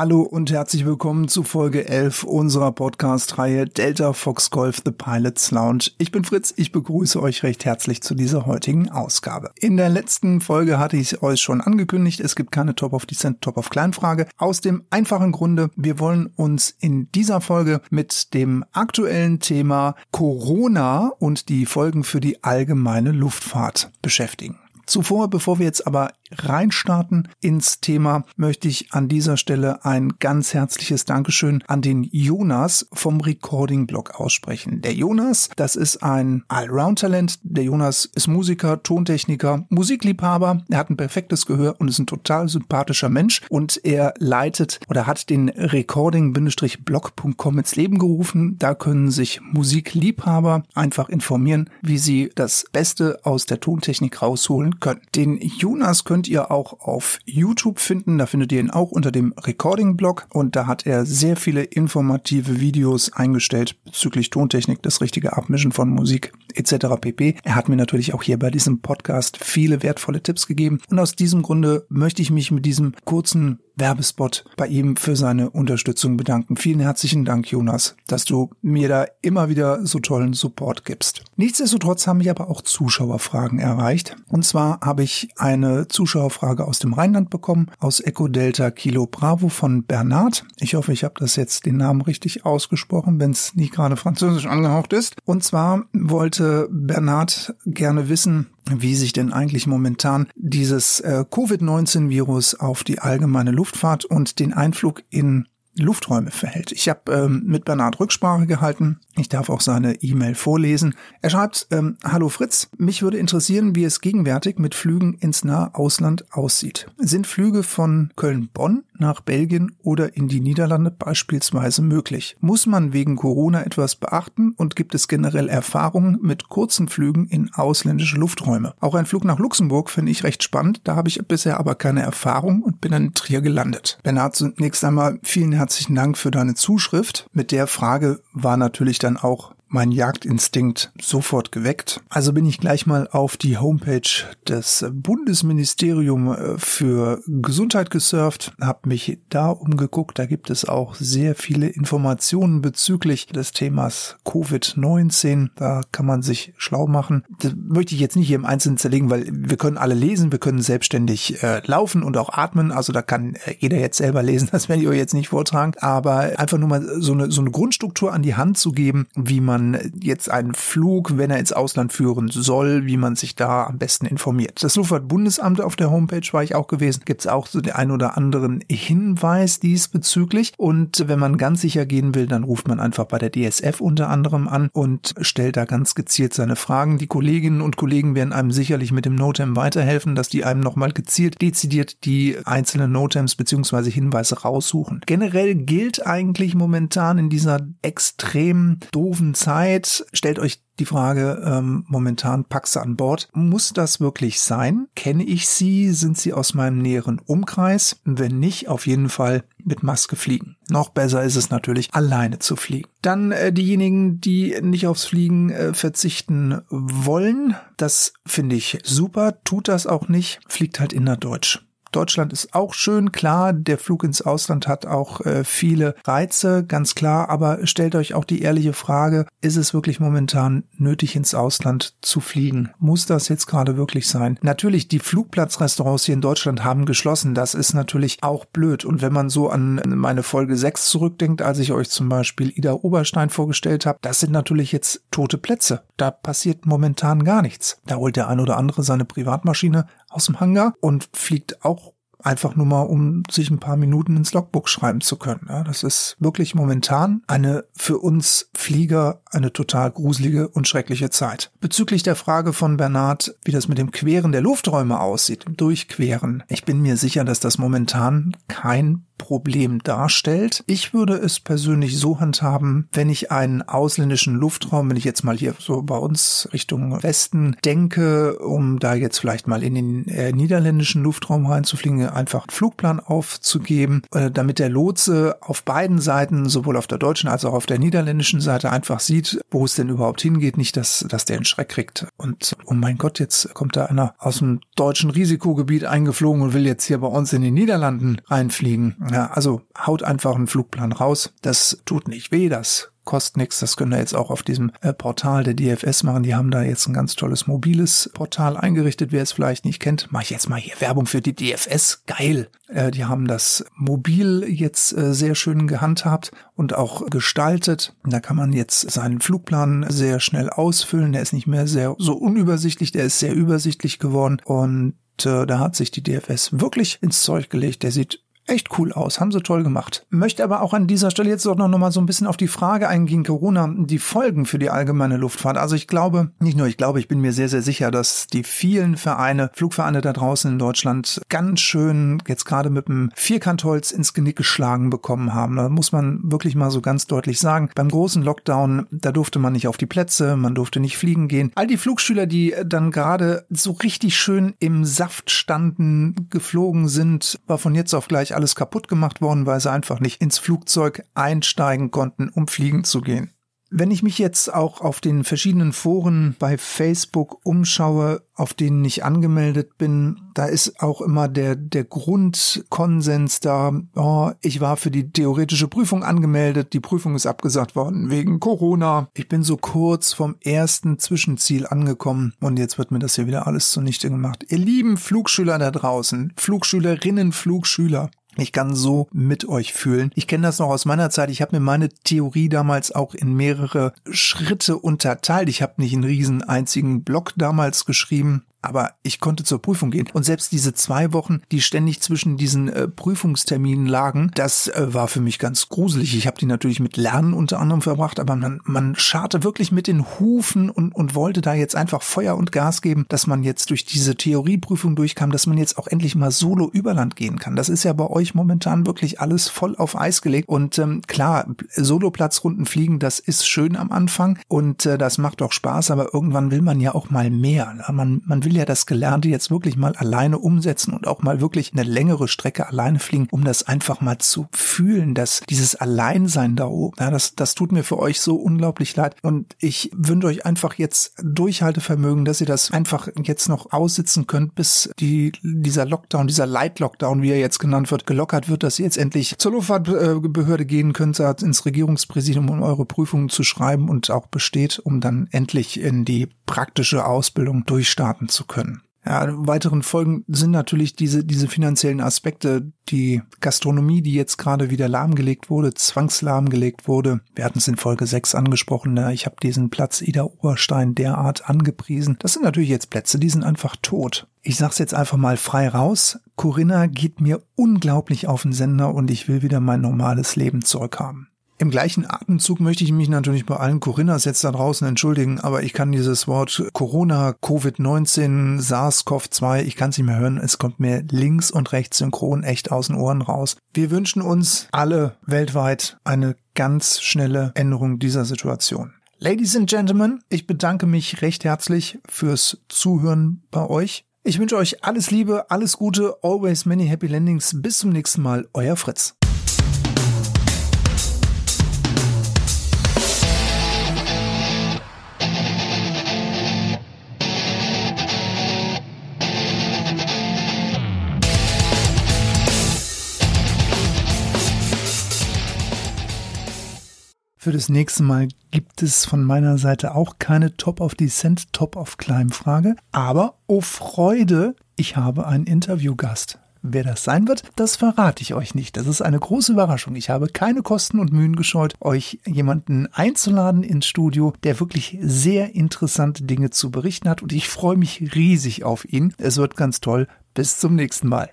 Hallo und herzlich willkommen zu Folge 11 unserer Podcast-Reihe Delta Fox Golf The Pilots Lounge. Ich bin Fritz, ich begrüße euch recht herzlich zu dieser heutigen Ausgabe. In der letzten Folge hatte ich euch schon angekündigt, es gibt keine Top of Descent, Top of Klein Frage. Aus dem einfachen Grunde, wir wollen uns in dieser Folge mit dem aktuellen Thema Corona und die Folgen für die allgemeine Luftfahrt beschäftigen. Zuvor, bevor wir jetzt aber reinstarten ins Thema, möchte ich an dieser Stelle ein ganz herzliches Dankeschön an den Jonas vom Recording Blog aussprechen. Der Jonas, das ist ein Allround-Talent. Der Jonas ist Musiker, Tontechniker, Musikliebhaber. Er hat ein perfektes Gehör und ist ein total sympathischer Mensch. Und er leitet oder hat den Recording-blog.com ins Leben gerufen. Da können sich Musikliebhaber einfach informieren, wie sie das Beste aus der Tontechnik rausholen können. Den Jonas könnt könnt ihr auch auf YouTube finden. Da findet ihr ihn auch unter dem Recording-Blog. Und da hat er sehr viele informative Videos eingestellt bezüglich Tontechnik, das richtige Abmischen von Musik etc. pp. Er hat mir natürlich auch hier bei diesem Podcast viele wertvolle Tipps gegeben. Und aus diesem Grunde möchte ich mich mit diesem kurzen Werbespot bei ihm für seine Unterstützung bedanken. Vielen herzlichen Dank, Jonas, dass du mir da immer wieder so tollen Support gibst. Nichtsdestotrotz haben mich aber auch Zuschauerfragen erreicht. Und zwar habe ich eine Zuschauerfrage aus dem Rheinland bekommen, aus Echo Delta Kilo Bravo von Bernard. Ich hoffe, ich habe das jetzt den Namen richtig ausgesprochen, wenn es nicht gerade französisch angehaucht ist. Und zwar wollte Bernard gerne wissen, wie sich denn eigentlich momentan dieses äh, Covid-19-Virus auf die allgemeine Luftfahrt und den Einflug in Lufträume verhält. Ich habe ähm, mit Bernhard Rücksprache gehalten. Ich darf auch seine E-Mail vorlesen. Er schreibt, ähm, Hallo Fritz, mich würde interessieren, wie es gegenwärtig mit Flügen ins nahe Ausland aussieht. Sind Flüge von Köln-Bonn nach Belgien oder in die Niederlande beispielsweise möglich? Muss man wegen Corona etwas beachten und gibt es generell Erfahrungen mit kurzen Flügen in ausländische Lufträume? Auch ein Flug nach Luxemburg finde ich recht spannend, da habe ich bisher aber keine Erfahrung und bin in Trier gelandet. Bernhard, zunächst einmal vielen herzlichen Dank für deine Zuschrift. Mit der Frage war natürlich dann auch mein Jagdinstinkt sofort geweckt. Also bin ich gleich mal auf die Homepage des Bundesministerium äh, für Gesundheit gesurft, habe mich da umgeguckt. Da gibt es auch sehr viele Informationen bezüglich des Themas Covid-19. Da kann man sich schlau machen. Das möchte ich jetzt nicht hier im Einzelnen zerlegen, weil wir können alle lesen, wir können selbstständig äh, laufen und auch atmen. Also da kann äh, jeder jetzt selber lesen, das werde ich euch jetzt nicht vortragen. Aber einfach nur mal so eine, so eine Grundstruktur an die Hand zu geben, wie man man jetzt einen Flug, wenn er ins Ausland führen soll, wie man sich da am besten informiert. Das Luftfahrtbundesamt auf der Homepage war ich auch gewesen, gibt es auch so den ein oder anderen Hinweis diesbezüglich. Und wenn man ganz sicher gehen will, dann ruft man einfach bei der DSF unter anderem an und stellt da ganz gezielt seine Fragen. Die Kolleginnen und Kollegen werden einem sicherlich mit dem NOTAM weiterhelfen, dass die einem nochmal gezielt dezidiert die einzelnen NOTAMs beziehungsweise Hinweise raussuchen. Generell gilt eigentlich momentan in dieser extrem doofen Zeit, Zeit. Stellt euch die Frage, ähm, momentan Paxe an Bord. Muss das wirklich sein? Kenne ich sie? Sind sie aus meinem näheren Umkreis? Wenn nicht, auf jeden Fall mit Maske fliegen. Noch besser ist es natürlich, alleine zu fliegen. Dann äh, diejenigen, die nicht aufs Fliegen äh, verzichten wollen. Das finde ich super. Tut das auch nicht. Fliegt halt innerdeutsch. Deutschland ist auch schön, klar, der Flug ins Ausland hat auch äh, viele Reize, ganz klar, aber stellt euch auch die ehrliche Frage, ist es wirklich momentan nötig ins Ausland zu fliegen? Muss das jetzt gerade wirklich sein? Natürlich, die Flugplatzrestaurants hier in Deutschland haben geschlossen, das ist natürlich auch blöd und wenn man so an meine Folge 6 zurückdenkt, als ich euch zum Beispiel Ida Oberstein vorgestellt habe, das sind natürlich jetzt tote Plätze. Da passiert momentan gar nichts. Da holt der ein oder andere seine Privatmaschine aus dem Hangar und fliegt auch einfach nur mal, um sich ein paar Minuten ins Logbook schreiben zu können. Ja, das ist wirklich momentan eine für uns Flieger eine total gruselige und schreckliche Zeit. Bezüglich der Frage von Bernhard, wie das mit dem Queren der Lufträume aussieht, Durchqueren. Ich bin mir sicher, dass das momentan kein Problem darstellt. Ich würde es persönlich so handhaben, wenn ich einen ausländischen Luftraum, wenn ich jetzt mal hier so bei uns Richtung Westen denke, um da jetzt vielleicht mal in den äh, niederländischen Luftraum reinzufliegen, einfach einen Flugplan aufzugeben, äh, damit der Lotse auf beiden Seiten, sowohl auf der deutschen als auch auf der niederländischen Seite, einfach sieht, wo es denn überhaupt hingeht, nicht, dass, dass der einen Schreck kriegt. Und oh mein Gott, jetzt kommt da einer aus dem deutschen Risikogebiet eingeflogen und will jetzt hier bei uns in den Niederlanden reinfliegen Ja, also haut einfach einen Flugplan raus. Das tut nicht weh, das kostet nichts. Das können wir jetzt auch auf diesem äh, Portal der DFS machen. Die haben da jetzt ein ganz tolles mobiles Portal eingerichtet. Wer es vielleicht nicht kennt, mache ich jetzt mal hier Werbung für die DFS. Geil. Äh, die haben das mobil jetzt äh, sehr schön gehandhabt und auch gestaltet. Da kann man jetzt seinen Flugplan sehr schnell ausfüllen. Der ist nicht mehr sehr so unübersichtlich, der ist sehr übersichtlich geworden und da hat sich die DFS wirklich ins Zeug gelegt. Der sieht echt cool aus, haben sie toll gemacht. Möchte aber auch an dieser Stelle jetzt doch noch mal so ein bisschen auf die Frage eingehen, Corona, die Folgen für die allgemeine Luftfahrt. Also ich glaube, nicht nur ich glaube, ich bin mir sehr, sehr sicher, dass die vielen Vereine, Flugvereine da draußen in Deutschland ganz schön jetzt gerade mit dem Vierkantholz ins Genick geschlagen bekommen haben. Da muss man wirklich mal so ganz deutlich sagen. Beim großen Lockdown, da durfte man nicht auf die Plätze, man durfte nicht fliegen gehen. All die Flugschüler, die dann gerade so richtig schön im Saft standen, geflogen sind, war von jetzt auf gleich alles kaputt gemacht worden, weil sie einfach nicht ins Flugzeug einsteigen konnten, um fliegen zu gehen. Wenn ich mich jetzt auch auf den verschiedenen Foren bei Facebook umschaue, auf denen ich angemeldet bin, da ist auch immer der, der Grundkonsens da, oh, ich war für die theoretische Prüfung angemeldet, die Prüfung ist abgesagt worden wegen Corona. Ich bin so kurz vom ersten Zwischenziel angekommen und jetzt wird mir das hier wieder alles zunichte gemacht. Ihr lieben Flugschüler da draußen, Flugschülerinnen, Flugschüler, ich kann so mit euch fühlen. Ich kenne das noch aus meiner Zeit. Ich habe mir meine Theorie damals auch in mehrere Schritte unterteilt. Ich habe nicht einen riesen einzigen Block damals geschrieben, aber ich konnte zur Prüfung gehen. Und selbst diese zwei Wochen, die ständig zwischen diesen äh, Prüfungsterminen lagen, das äh, war für mich ganz gruselig. Ich habe die natürlich mit Lernen unter anderem verbracht, aber man, man scharte wirklich mit den Hufen und, und wollte da jetzt einfach Feuer und Gas geben, dass man jetzt durch diese Theorieprüfung durchkam, dass man jetzt auch endlich mal solo Überland gehen kann. Das ist ja bei euch momentan wirklich alles voll auf Eis gelegt. Und ähm, klar, Soloplatzrunden fliegen, das ist schön am Anfang und äh, das macht auch Spaß, aber irgendwann will man ja auch mal mehr. Man, man will will ja das Gelernte jetzt wirklich mal alleine umsetzen und auch mal wirklich eine längere Strecke alleine fliegen, um das einfach mal zu fühlen, dass dieses Alleinsein da oben, ja, das, das tut mir für euch so unglaublich leid. Und ich wünsche euch einfach jetzt Durchhaltevermögen, dass ihr das einfach jetzt noch aussitzen könnt, bis die, dieser Lockdown, dieser Light-Lockdown, wie er jetzt genannt wird, gelockert wird, dass ihr jetzt endlich zur Luftfahrtbehörde gehen könnt, ins Regierungspräsidium, um eure Prüfungen zu schreiben und auch besteht, um dann endlich in die praktische Ausbildung durchstarten zu können. Ja, weiteren Folgen sind natürlich diese, diese finanziellen Aspekte, die Gastronomie, die jetzt gerade wieder lahmgelegt wurde, zwangslahmgelegt wurde. Wir hatten es in Folge 6 angesprochen, ne? ich habe diesen Platz Ida Oberstein derart angepriesen. Das sind natürlich jetzt Plätze, die sind einfach tot. Ich sag's jetzt einfach mal frei raus. Corinna geht mir unglaublich auf den Sender und ich will wieder mein normales Leben zurückhaben. Im gleichen Atemzug möchte ich mich natürlich bei allen Corinnas jetzt da draußen entschuldigen, aber ich kann dieses Wort Corona, Covid-19, SARS-CoV-2, ich kann es nicht mehr hören. Es kommt mir links und rechts synchron echt aus den Ohren raus. Wir wünschen uns alle weltweit eine ganz schnelle Änderung dieser Situation. Ladies and Gentlemen, ich bedanke mich recht herzlich fürs Zuhören bei euch. Ich wünsche euch alles Liebe, alles Gute, always many happy landings. Bis zum nächsten Mal, euer Fritz. Für das nächste Mal gibt es von meiner Seite auch keine Top of Descent, Top of Climb Frage. Aber, oh Freude, ich habe einen Interviewgast. Wer das sein wird, das verrate ich euch nicht. Das ist eine große Überraschung. Ich habe keine Kosten und Mühen gescheut, euch jemanden einzuladen ins Studio, der wirklich sehr interessante Dinge zu berichten hat. Und ich freue mich riesig auf ihn. Es wird ganz toll. Bis zum nächsten Mal.